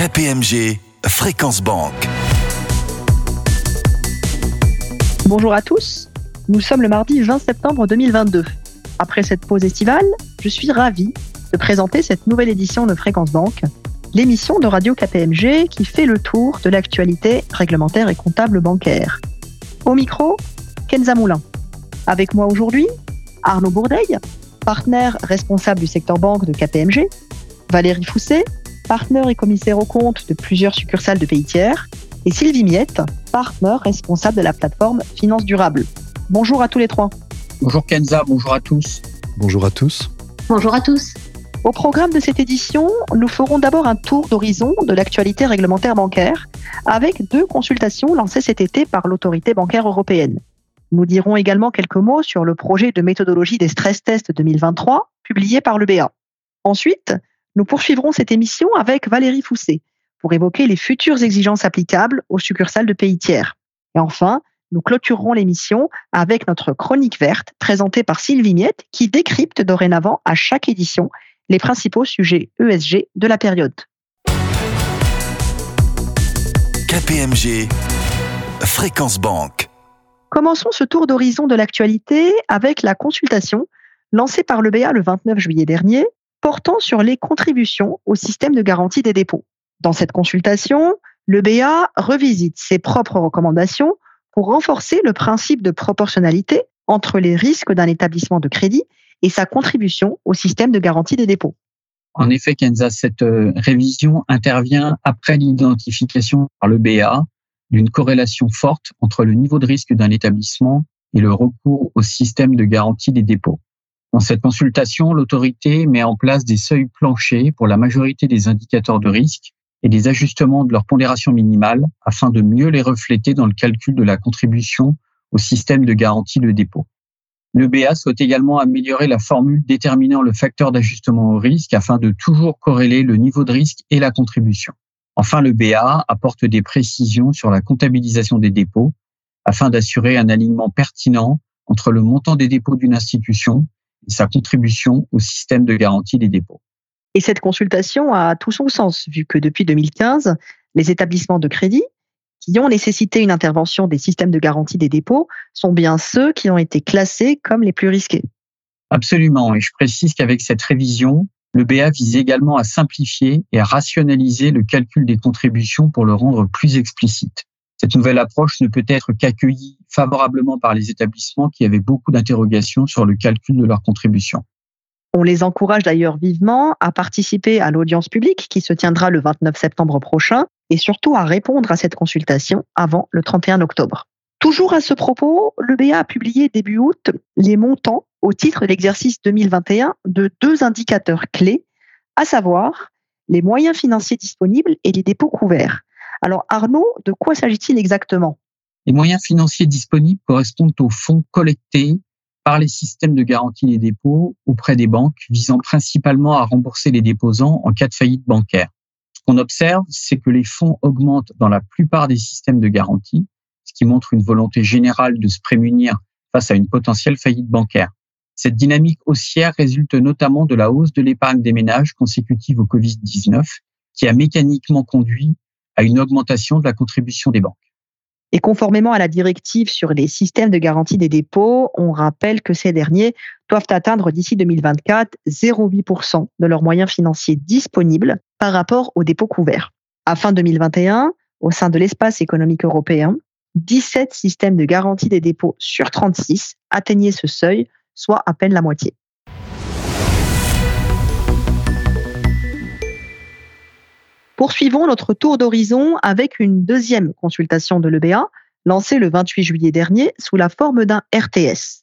KPMG Fréquence Banque. Bonjour à tous. Nous sommes le mardi 20 septembre 2022. Après cette pause estivale, je suis ravi de présenter cette nouvelle édition de Fréquence Banque, l'émission de Radio KPMG qui fait le tour de l'actualité réglementaire et comptable bancaire. Au micro, Kenza Moulin. Avec moi aujourd'hui, Arnaud Bourdeil, partenaire responsable du secteur banque de KPMG, Valérie Fousset, partenaire et commissaire aux comptes de plusieurs succursales de pays tiers, et Sylvie Miette, partenaire responsable de la plateforme Finance Durable. Bonjour à tous les trois. Bonjour Kenza, bonjour à tous. Bonjour à tous. Bonjour à tous. Au programme de cette édition, nous ferons d'abord un tour d'horizon de l'actualité réglementaire bancaire avec deux consultations lancées cet été par l'autorité bancaire européenne. Nous dirons également quelques mots sur le projet de méthodologie des stress tests 2023 publié par le BA. Ensuite, nous poursuivrons cette émission avec Valérie Fousset pour évoquer les futures exigences applicables aux succursales de pays tiers. Et enfin, nous clôturerons l'émission avec notre chronique verte présentée par Sylvie Miette qui décrypte dorénavant à chaque édition les principaux sujets ESG de la période. KPMG Fréquence Banque. Commençons ce tour d'horizon de l'actualité avec la consultation lancée par le BA le 29 juillet dernier portant sur les contributions au système de garantie des dépôts. Dans cette consultation, le BA revisite ses propres recommandations pour renforcer le principe de proportionnalité entre les risques d'un établissement de crédit et sa contribution au système de garantie des dépôts. En effet, Kenza, cette euh, révision intervient après l'identification par le BA d'une corrélation forte entre le niveau de risque d'un établissement et le recours au système de garantie des dépôts. Dans cette consultation, l'autorité met en place des seuils planchers pour la majorité des indicateurs de risque et des ajustements de leur pondération minimale afin de mieux les refléter dans le calcul de la contribution au système de garantie de dépôt. Le BA souhaite également améliorer la formule déterminant le facteur d'ajustement au risque afin de toujours corréler le niveau de risque et la contribution. Enfin, le BA apporte des précisions sur la comptabilisation des dépôts afin d'assurer un alignement pertinent entre le montant des dépôts d'une institution et sa contribution au système de garantie des dépôts. Et cette consultation a tout son sens, vu que depuis 2015, les établissements de crédit qui ont nécessité une intervention des systèmes de garantie des dépôts sont bien ceux qui ont été classés comme les plus risqués. Absolument, et je précise qu'avec cette révision, le BA vise également à simplifier et à rationaliser le calcul des contributions pour le rendre plus explicite. Cette nouvelle approche ne peut être qu'accueillie favorablement par les établissements qui avaient beaucoup d'interrogations sur le calcul de leurs contributions. On les encourage d'ailleurs vivement à participer à l'audience publique qui se tiendra le 29 septembre prochain et surtout à répondre à cette consultation avant le 31 octobre. Toujours à ce propos, le BA a publié début août les montants au titre de l'exercice 2021 de deux indicateurs clés, à savoir les moyens financiers disponibles et les dépôts couverts. Alors Arnaud, de quoi s'agit-il exactement? Les moyens financiers disponibles correspondent aux fonds collectés par les systèmes de garantie des dépôts auprès des banques, visant principalement à rembourser les déposants en cas de faillite bancaire. Ce qu'on observe, c'est que les fonds augmentent dans la plupart des systèmes de garantie, ce qui montre une volonté générale de se prémunir face à une potentielle faillite bancaire. Cette dynamique haussière résulte notamment de la hausse de l'épargne des ménages consécutive au Covid-19, qui a mécaniquement conduit à une augmentation de la contribution des banques. Et conformément à la directive sur les systèmes de garantie des dépôts, on rappelle que ces derniers doivent atteindre d'ici 2024 0,8% de leurs moyens financiers disponibles par rapport aux dépôts couverts. À fin 2021, au sein de l'espace économique européen, 17 systèmes de garantie des dépôts sur 36 atteignaient ce seuil, soit à peine la moitié. Poursuivons notre tour d'horizon avec une deuxième consultation de l'EBA lancée le 28 juillet dernier sous la forme d'un RTS.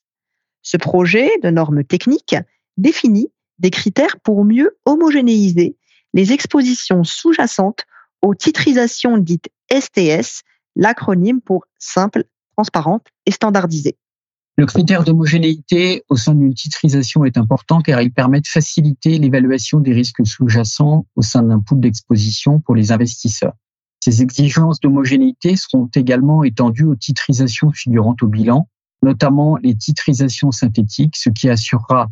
Ce projet de normes techniques définit des critères pour mieux homogénéiser les expositions sous-jacentes aux titrisations dites STS, l'acronyme pour simple, transparente et standardisée. Le critère d'homogénéité au sein d'une titrisation est important car il permet de faciliter l'évaluation des risques sous-jacents au sein d'un pool d'exposition pour les investisseurs. Ces exigences d'homogénéité seront également étendues aux titrisations figurantes au bilan, notamment les titrisations synthétiques, ce qui assurera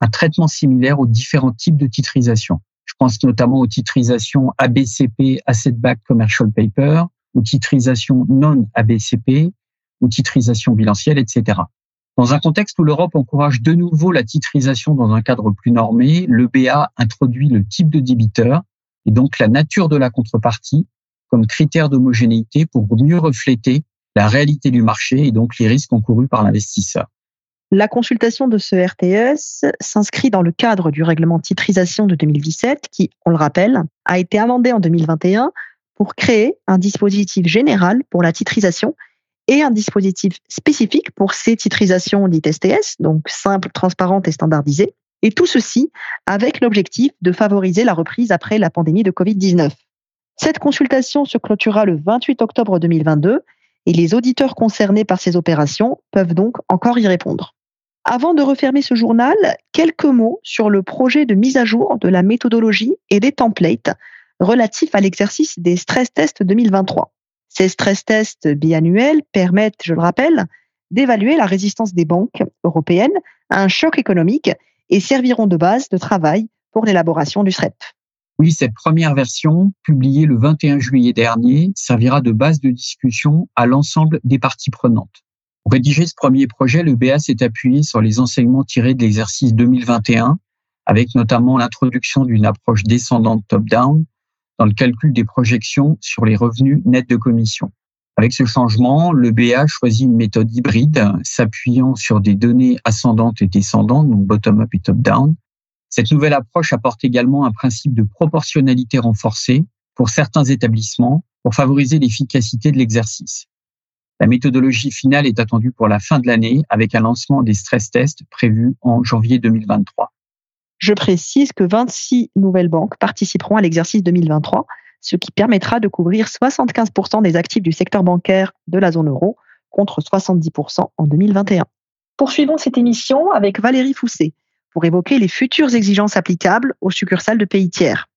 un traitement similaire aux différents types de titrisation. Je pense notamment aux titrisations ABCP, Asset Back Commercial Paper, ou titrisation non ABCP, ou titrisation bilancielle, etc. Dans un contexte où l'Europe encourage de nouveau la titrisation dans un cadre plus normé, le BA introduit le type de débiteur et donc la nature de la contrepartie comme critère d'homogénéité pour mieux refléter la réalité du marché et donc les risques encourus par l'investisseur. La consultation de ce RTS s'inscrit dans le cadre du règlement titrisation de 2017 qui, on le rappelle, a été amendé en 2021 pour créer un dispositif général pour la titrisation et un dispositif spécifique pour ces titrisations dites STS, donc simples, transparentes et standardisées. Et tout ceci avec l'objectif de favoriser la reprise après la pandémie de Covid-19. Cette consultation se clôturera le 28 octobre 2022 et les auditeurs concernés par ces opérations peuvent donc encore y répondre. Avant de refermer ce journal, quelques mots sur le projet de mise à jour de la méthodologie et des templates relatifs à l'exercice des stress tests 2023. Ces stress tests biannuels permettent, je le rappelle, d'évaluer la résistance des banques européennes à un choc économique et serviront de base de travail pour l'élaboration du SREP. Oui, cette première version, publiée le 21 juillet dernier, servira de base de discussion à l'ensemble des parties prenantes. Pour rédiger ce premier projet, le BA s'est appuyé sur les enseignements tirés de l'exercice 2021, avec notamment l'introduction d'une approche descendante top-down dans le calcul des projections sur les revenus nets de commission. Avec ce changement, le BA choisit une méthode hybride s'appuyant sur des données ascendantes et descendantes, donc bottom-up et top-down. Cette nouvelle approche apporte également un principe de proportionnalité renforcée pour certains établissements pour favoriser l'efficacité de l'exercice. La méthodologie finale est attendue pour la fin de l'année avec un lancement des stress tests prévu en janvier 2023. Je précise que 26 nouvelles banques participeront à l'exercice 2023, ce qui permettra de couvrir 75% des actifs du secteur bancaire de la zone euro contre 70% en 2021. Poursuivons cette émission avec Valérie Fousset pour évoquer les futures exigences applicables aux succursales de pays tiers.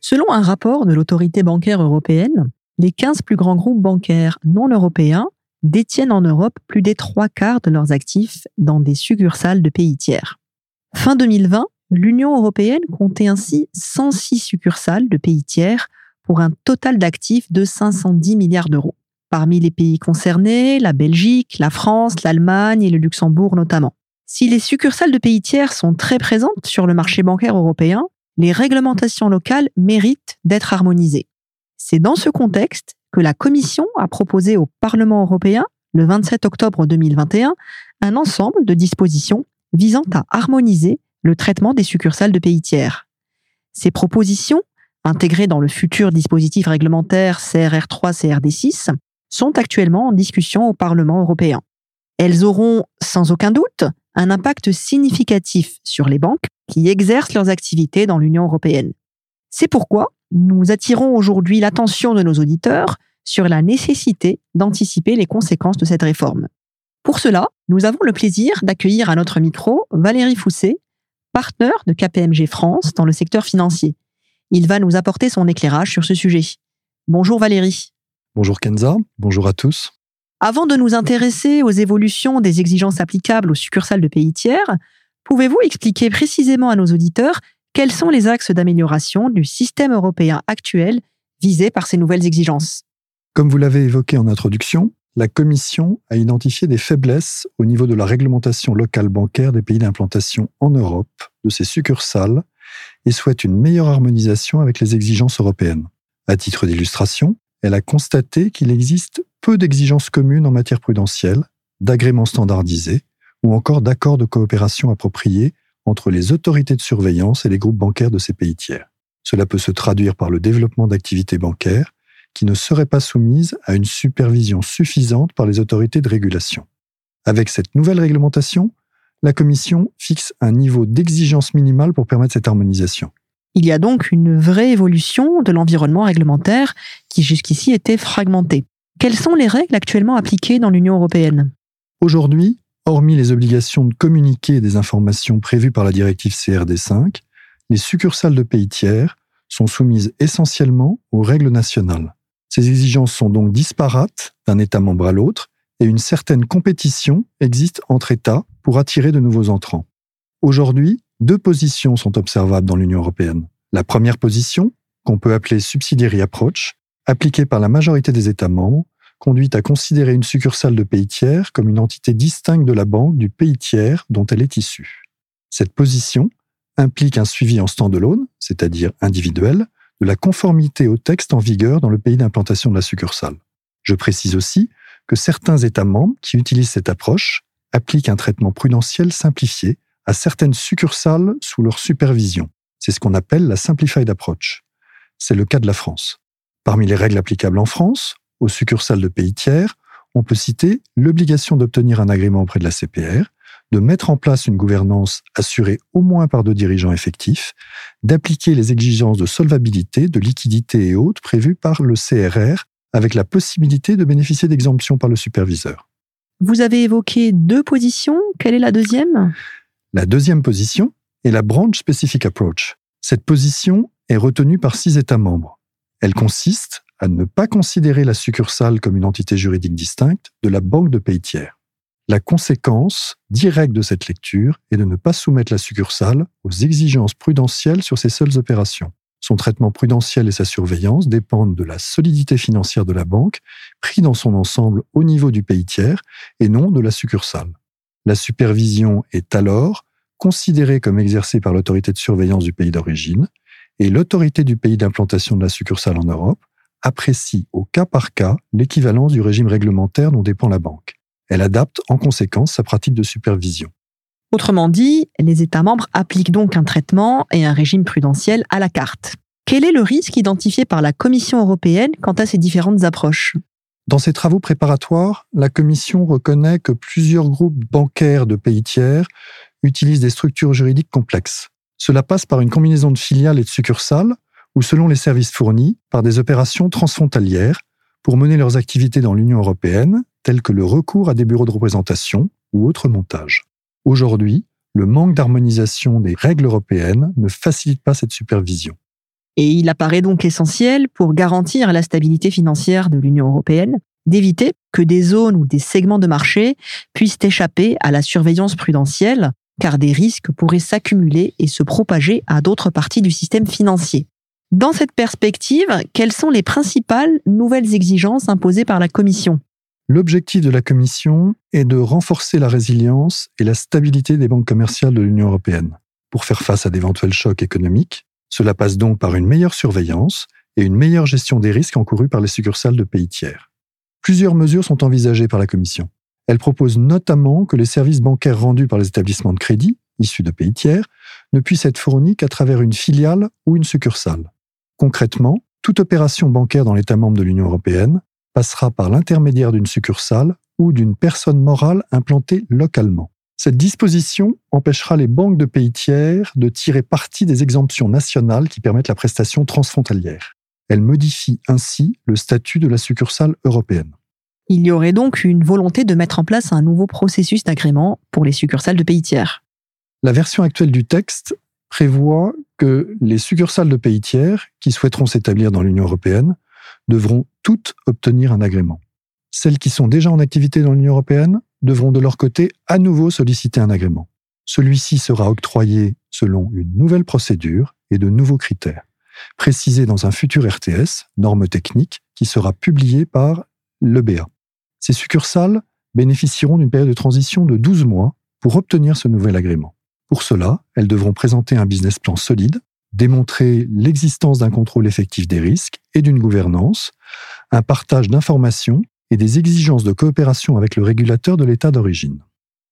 Selon un rapport de l'autorité bancaire européenne, les 15 plus grands groupes bancaires non européens détiennent en Europe plus des trois quarts de leurs actifs dans des succursales de pays tiers. Fin 2020, l'Union européenne comptait ainsi 106 succursales de pays tiers pour un total d'actifs de 510 milliards d'euros. Parmi les pays concernés, la Belgique, la France, l'Allemagne et le Luxembourg notamment. Si les succursales de pays tiers sont très présentes sur le marché bancaire européen, les réglementations locales méritent d'être harmonisées. C'est dans ce contexte que la Commission a proposé au Parlement européen, le 27 octobre 2021, un ensemble de dispositions visant à harmoniser le traitement des succursales de pays tiers. Ces propositions, intégrées dans le futur dispositif réglementaire CRR3-CRD6, sont actuellement en discussion au Parlement européen. Elles auront, sans aucun doute, un impact significatif sur les banques qui exercent leurs activités dans l'Union européenne. C'est pourquoi nous attirons aujourd'hui l'attention de nos auditeurs sur la nécessité d'anticiper les conséquences de cette réforme. Pour cela, nous avons le plaisir d'accueillir à notre micro Valérie Fousset, partenaire de KPMG France dans le secteur financier. Il va nous apporter son éclairage sur ce sujet. Bonjour Valérie. Bonjour Kenza, bonjour à tous. Avant de nous intéresser aux évolutions des exigences applicables aux succursales de pays tiers, pouvez-vous expliquer précisément à nos auditeurs quels sont les axes d'amélioration du système européen actuel visé par ces nouvelles exigences? Comme vous l'avez évoqué en introduction, la Commission a identifié des faiblesses au niveau de la réglementation locale bancaire des pays d'implantation en Europe de ces succursales et souhaite une meilleure harmonisation avec les exigences européennes. À titre d'illustration, elle a constaté qu'il existe peu d'exigences communes en matière prudentielle, d'agréments standardisés ou encore d'accords de coopération appropriés entre les autorités de surveillance et les groupes bancaires de ces pays tiers. Cela peut se traduire par le développement d'activités bancaires qui ne seraient pas soumises à une supervision suffisante par les autorités de régulation. Avec cette nouvelle réglementation, la Commission fixe un niveau d'exigence minimale pour permettre cette harmonisation. Il y a donc une vraie évolution de l'environnement réglementaire qui jusqu'ici était fragmenté. Quelles sont les règles actuellement appliquées dans l'Union européenne? Aujourd'hui, hormis les obligations de communiquer des informations prévues par la directive CRD5, les succursales de pays tiers sont soumises essentiellement aux règles nationales. Ces exigences sont donc disparates d'un État membre à l'autre et une certaine compétition existe entre États pour attirer de nouveaux entrants. Aujourd'hui, deux positions sont observables dans l'Union européenne. La première position, qu'on peut appeler subsidiary approach, appliquée par la majorité des États membres, conduit à considérer une succursale de pays tiers comme une entité distincte de la banque du pays tiers dont elle est issue. Cette position implique un suivi en stand-alone, c'est-à-dire individuel, de la conformité au texte en vigueur dans le pays d'implantation de la succursale. Je précise aussi que certains États membres qui utilisent cette approche appliquent un traitement prudentiel simplifié à certaines succursales sous leur supervision. C'est ce qu'on appelle la Simplified Approach. C'est le cas de la France. Parmi les règles applicables en France, aux succursales de pays tiers, on peut citer l'obligation d'obtenir un agrément auprès de la CPR, de mettre en place une gouvernance assurée au moins par deux dirigeants effectifs, d'appliquer les exigences de solvabilité, de liquidité et autres prévues par le CRR, avec la possibilité de bénéficier d'exemptions par le superviseur. Vous avez évoqué deux positions. Quelle est la deuxième? La deuxième position est la Branch Specific Approach. Cette position est retenue par six États membres. Elle consiste à ne pas considérer la succursale comme une entité juridique distincte de la banque de pays tiers. La conséquence directe de cette lecture est de ne pas soumettre la succursale aux exigences prudentielles sur ses seules opérations. Son traitement prudentiel et sa surveillance dépendent de la solidité financière de la banque, pris dans son ensemble au niveau du pays tiers et non de la succursale. La supervision est alors considérée comme exercée par l'autorité de surveillance du pays d'origine et l'autorité du pays d'implantation de la succursale en Europe apprécie au cas par cas l'équivalence du régime réglementaire dont dépend la banque. Elle adapte en conséquence sa pratique de supervision. Autrement dit, les États membres appliquent donc un traitement et un régime prudentiel à la carte. Quel est le risque identifié par la Commission européenne quant à ces différentes approches? Dans ses travaux préparatoires, la Commission reconnaît que plusieurs groupes bancaires de pays tiers utilisent des structures juridiques complexes. Cela passe par une combinaison de filiales et de succursales, ou selon les services fournis, par des opérations transfrontalières pour mener leurs activités dans l'Union européenne, telles que le recours à des bureaux de représentation ou autres montages. Aujourd'hui, le manque d'harmonisation des règles européennes ne facilite pas cette supervision. Et il apparaît donc essentiel, pour garantir la stabilité financière de l'Union européenne, d'éviter que des zones ou des segments de marché puissent échapper à la surveillance prudentielle, car des risques pourraient s'accumuler et se propager à d'autres parties du système financier. Dans cette perspective, quelles sont les principales nouvelles exigences imposées par la Commission? L'objectif de la Commission est de renforcer la résilience et la stabilité des banques commerciales de l'Union européenne. Pour faire face à d'éventuels chocs économiques, cela passe donc par une meilleure surveillance et une meilleure gestion des risques encourus par les succursales de pays tiers. Plusieurs mesures sont envisagées par la Commission. Elle propose notamment que les services bancaires rendus par les établissements de crédit, issus de pays tiers, ne puissent être fournis qu'à travers une filiale ou une succursale. Concrètement, toute opération bancaire dans l'État membre de l'Union européenne passera par l'intermédiaire d'une succursale ou d'une personne morale implantée localement. Cette disposition empêchera les banques de pays tiers de tirer parti des exemptions nationales qui permettent la prestation transfrontalière. Elle modifie ainsi le statut de la succursale européenne. Il y aurait donc une volonté de mettre en place un nouveau processus d'agrément pour les succursales de pays tiers. La version actuelle du texte prévoit que les succursales de pays tiers qui souhaiteront s'établir dans l'Union européenne devront toutes obtenir un agrément. Celles qui sont déjà en activité dans l'Union européenne devront de leur côté à nouveau solliciter un agrément. Celui-ci sera octroyé selon une nouvelle procédure et de nouveaux critères, précisés dans un futur RTS, norme technique, qui sera publié par l'EBA. Ces succursales bénéficieront d'une période de transition de 12 mois pour obtenir ce nouvel agrément. Pour cela, elles devront présenter un business plan solide, démontrer l'existence d'un contrôle effectif des risques et d'une gouvernance, un partage d'informations et des exigences de coopération avec le régulateur de l'État d'origine.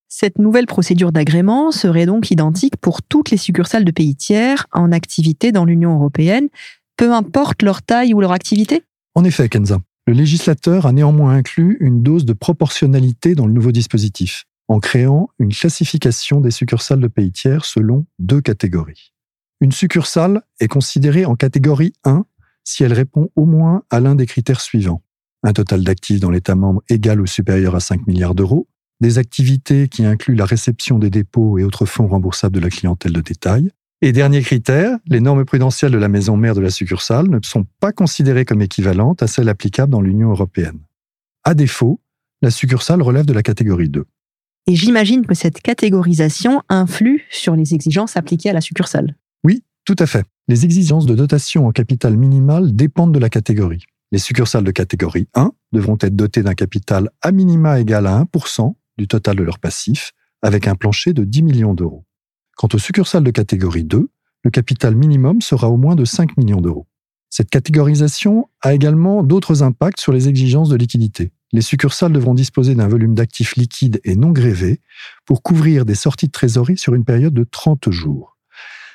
Cette nouvelle procédure d'agrément serait donc identique pour toutes les succursales de pays tiers en activité dans l'Union européenne, peu importe leur taille ou leur activité? En effet, Kenza. Le législateur a néanmoins inclus une dose de proportionnalité dans le nouveau dispositif en créant une classification des succursales de pays tiers selon deux catégories. Une succursale est considérée en catégorie 1 si elle répond au moins à l'un des critères suivants. Un total d'actifs dans l'État membre égal ou supérieur à 5 milliards d'euros, des activités qui incluent la réception des dépôts et autres fonds remboursables de la clientèle de détail. Et dernier critère, les normes prudentielles de la maison mère de la succursale ne sont pas considérées comme équivalentes à celles applicables dans l'Union européenne. À défaut, la succursale relève de la catégorie 2. Et j'imagine que cette catégorisation influe sur les exigences appliquées à la succursale. Oui, tout à fait. Les exigences de dotation en capital minimal dépendent de la catégorie. Les succursales de catégorie 1 devront être dotées d'un capital à minima égal à 1% du total de leur passif, avec un plancher de 10 millions d'euros. Quant aux succursales de catégorie 2, le capital minimum sera au moins de 5 millions d'euros. Cette catégorisation a également d'autres impacts sur les exigences de liquidité. Les succursales devront disposer d'un volume d'actifs liquides et non grévés pour couvrir des sorties de trésorerie sur une période de 30 jours.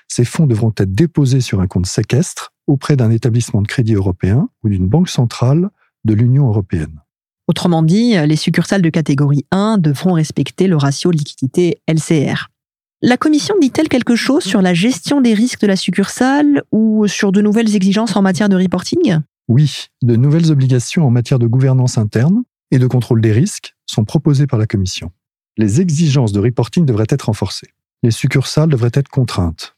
Ces fonds devront être déposés sur un compte séquestre auprès d'un établissement de crédit européen ou d'une banque centrale de l'Union européenne. Autrement dit, les succursales de catégorie 1 devront respecter le ratio liquidité LCR. La Commission dit-elle quelque chose sur la gestion des risques de la succursale ou sur de nouvelles exigences en matière de reporting? Oui, de nouvelles obligations en matière de gouvernance interne et de contrôle des risques sont proposées par la Commission. Les exigences de reporting devraient être renforcées. Les succursales devraient être contraintes.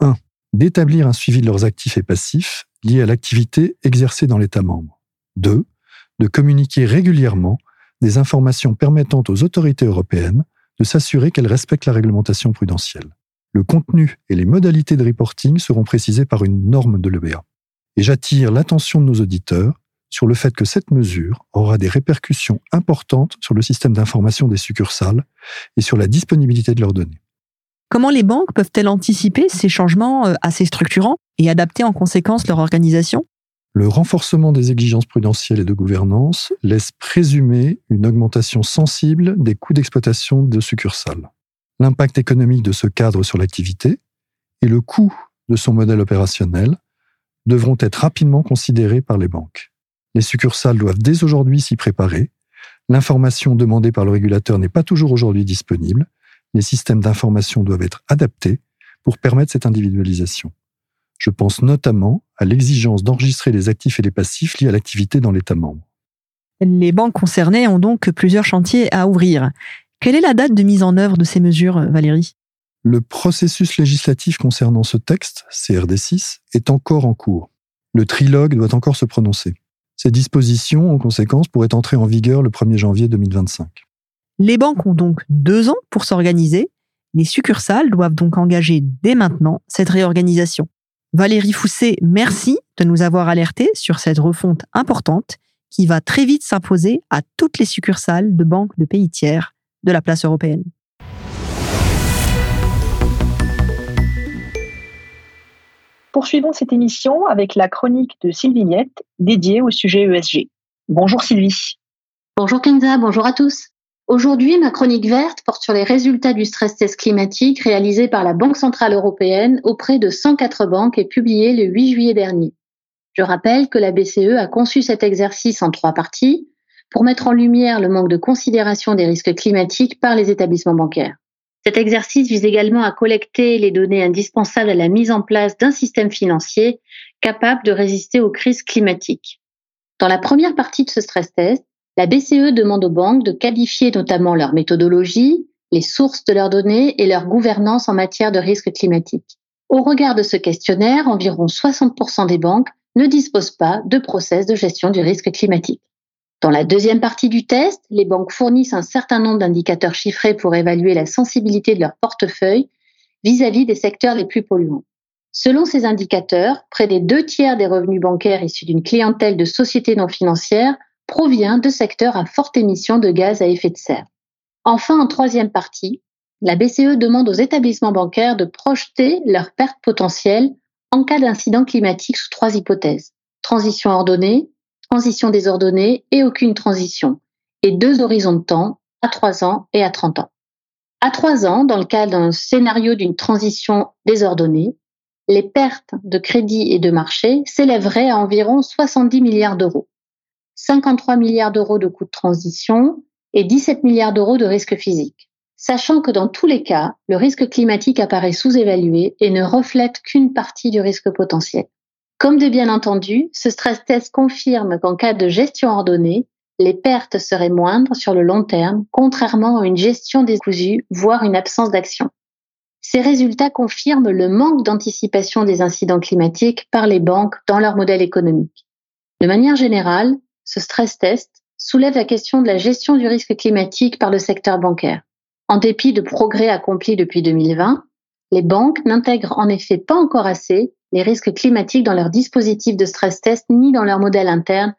1. D'établir un suivi de leurs actifs et passifs liés à l'activité exercée dans l'État membre. 2. De communiquer régulièrement des informations permettant aux autorités européennes de s'assurer qu'elle respecte la réglementation prudentielle. Le contenu et les modalités de reporting seront précisés par une norme de l'EBA. Et j'attire l'attention de nos auditeurs sur le fait que cette mesure aura des répercussions importantes sur le système d'information des succursales et sur la disponibilité de leurs données. Comment les banques peuvent-elles anticiper ces changements euh, assez structurants et adapter en conséquence leur organisation? Le renforcement des exigences prudentielles et de gouvernance laisse présumer une augmentation sensible des coûts d'exploitation de succursales. L'impact économique de ce cadre sur l'activité et le coût de son modèle opérationnel devront être rapidement considérés par les banques. Les succursales doivent dès aujourd'hui s'y préparer. L'information demandée par le régulateur n'est pas toujours aujourd'hui disponible. Les systèmes d'information doivent être adaptés pour permettre cette individualisation. Je pense notamment à l'exigence d'enregistrer les actifs et les passifs liés à l'activité dans l'État membre. Les banques concernées ont donc plusieurs chantiers à ouvrir. Quelle est la date de mise en œuvre de ces mesures, Valérie? Le processus législatif concernant ce texte, CRD6, est encore en cours. Le trilogue doit encore se prononcer. Ces dispositions, en conséquence, pourraient entrer en vigueur le 1er janvier 2025. Les banques ont donc deux ans pour s'organiser. Les succursales doivent donc engager dès maintenant cette réorganisation. Valérie Fousset, merci de nous avoir alertés sur cette refonte importante qui va très vite s'imposer à toutes les succursales de banques de pays tiers de la place européenne. Poursuivons cette émission avec la chronique de Sylvie Niette dédiée au sujet ESG. Bonjour Sylvie. Bonjour Kenza, bonjour à tous. Aujourd'hui, ma chronique verte porte sur les résultats du stress test climatique réalisé par la Banque centrale européenne auprès de 104 banques et publié le 8 juillet dernier. Je rappelle que la BCE a conçu cet exercice en trois parties pour mettre en lumière le manque de considération des risques climatiques par les établissements bancaires. Cet exercice vise également à collecter les données indispensables à la mise en place d'un système financier capable de résister aux crises climatiques. Dans la première partie de ce stress test, la BCE demande aux banques de qualifier notamment leur méthodologie, les sources de leurs données et leur gouvernance en matière de risque climatique. Au regard de ce questionnaire, environ 60% des banques ne disposent pas de process de gestion du risque climatique. Dans la deuxième partie du test, les banques fournissent un certain nombre d'indicateurs chiffrés pour évaluer la sensibilité de leur portefeuille vis-à-vis des secteurs les plus polluants. Selon ces indicateurs, près des deux tiers des revenus bancaires issus d'une clientèle de sociétés non financières provient de secteurs à forte émission de gaz à effet de serre. Enfin, en troisième partie, la BCE demande aux établissements bancaires de projeter leurs pertes potentielles en cas d'incident climatique sous trois hypothèses. Transition ordonnée, transition désordonnée et aucune transition. Et deux horizons de temps, à trois ans et à 30 ans. À trois ans, dans le cas d'un scénario d'une transition désordonnée, les pertes de crédit et de marché s'élèveraient à environ 70 milliards d'euros. 53 milliards d'euros de coûts de transition et 17 milliards d'euros de risques physiques. Sachant que dans tous les cas, le risque climatique apparaît sous-évalué et ne reflète qu'une partie du risque potentiel. Comme de bien entendu, ce stress test confirme qu'en cas de gestion ordonnée, les pertes seraient moindres sur le long terme, contrairement à une gestion décousue, voire une absence d'action. Ces résultats confirment le manque d'anticipation des incidents climatiques par les banques dans leur modèle économique. De manière générale, ce stress test soulève la question de la gestion du risque climatique par le secteur bancaire. En dépit de progrès accomplis depuis 2020, les banques n'intègrent en effet pas encore assez les risques climatiques dans leurs dispositifs de stress test ni dans leur modèle interne,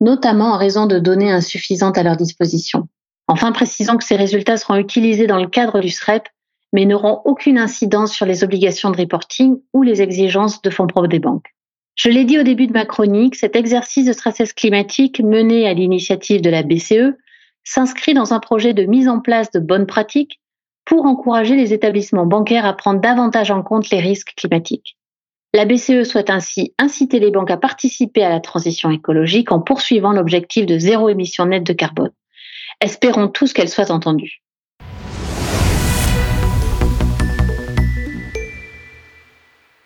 notamment en raison de données insuffisantes à leur disposition. Enfin, précisons que ces résultats seront utilisés dans le cadre du SREP, mais n'auront aucune incidence sur les obligations de reporting ou les exigences de fonds propres des banques. Je l'ai dit au début de ma chronique, cet exercice de stress test climatique mené à l'initiative de la BCE s'inscrit dans un projet de mise en place de bonnes pratiques pour encourager les établissements bancaires à prendre davantage en compte les risques climatiques. La BCE souhaite ainsi inciter les banques à participer à la transition écologique en poursuivant l'objectif de zéro émission nette de carbone. Espérons tous qu'elle soit entendue.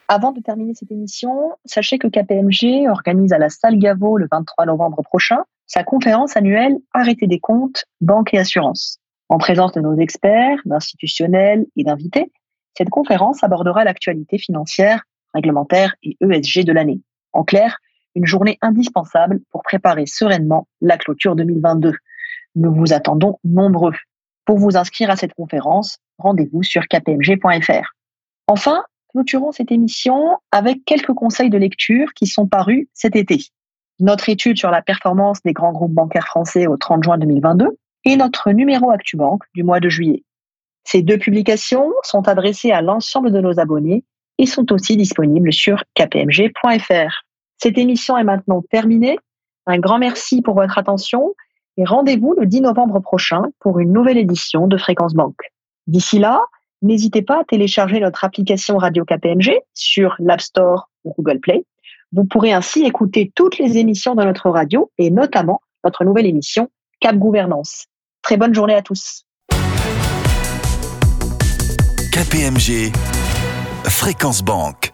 Avant de terminer cette émission, sachez que KPMG organise à la salle Gaveau le 23 novembre prochain sa conférence annuelle Arrêter des comptes, banque et assurance. En présence de nos experts, d'institutionnels et d'invités, cette conférence abordera l'actualité financière, réglementaire et ESG de l'année. En clair, une journée indispensable pour préparer sereinement la clôture 2022. Nous vous attendons nombreux. Pour vous inscrire à cette conférence, rendez-vous sur kpmg.fr. Enfin, clôturons cette émission avec quelques conseils de lecture qui sont parus cet été. Notre étude sur la performance des grands groupes bancaires français au 30 juin 2022 et notre numéro ActuBank du mois de juillet. Ces deux publications sont adressées à l'ensemble de nos abonnés et sont aussi disponibles sur kpmg.fr. Cette émission est maintenant terminée. Un grand merci pour votre attention et rendez-vous le 10 novembre prochain pour une nouvelle édition de Fréquence Banque. D'ici là, n'hésitez pas à télécharger notre application Radio KPMG sur l'App Store ou Google Play. Vous pourrez ainsi écouter toutes les émissions de notre radio et notamment notre nouvelle émission Cap Gouvernance. Très bonne journée à tous. KPMG Fréquence Banque.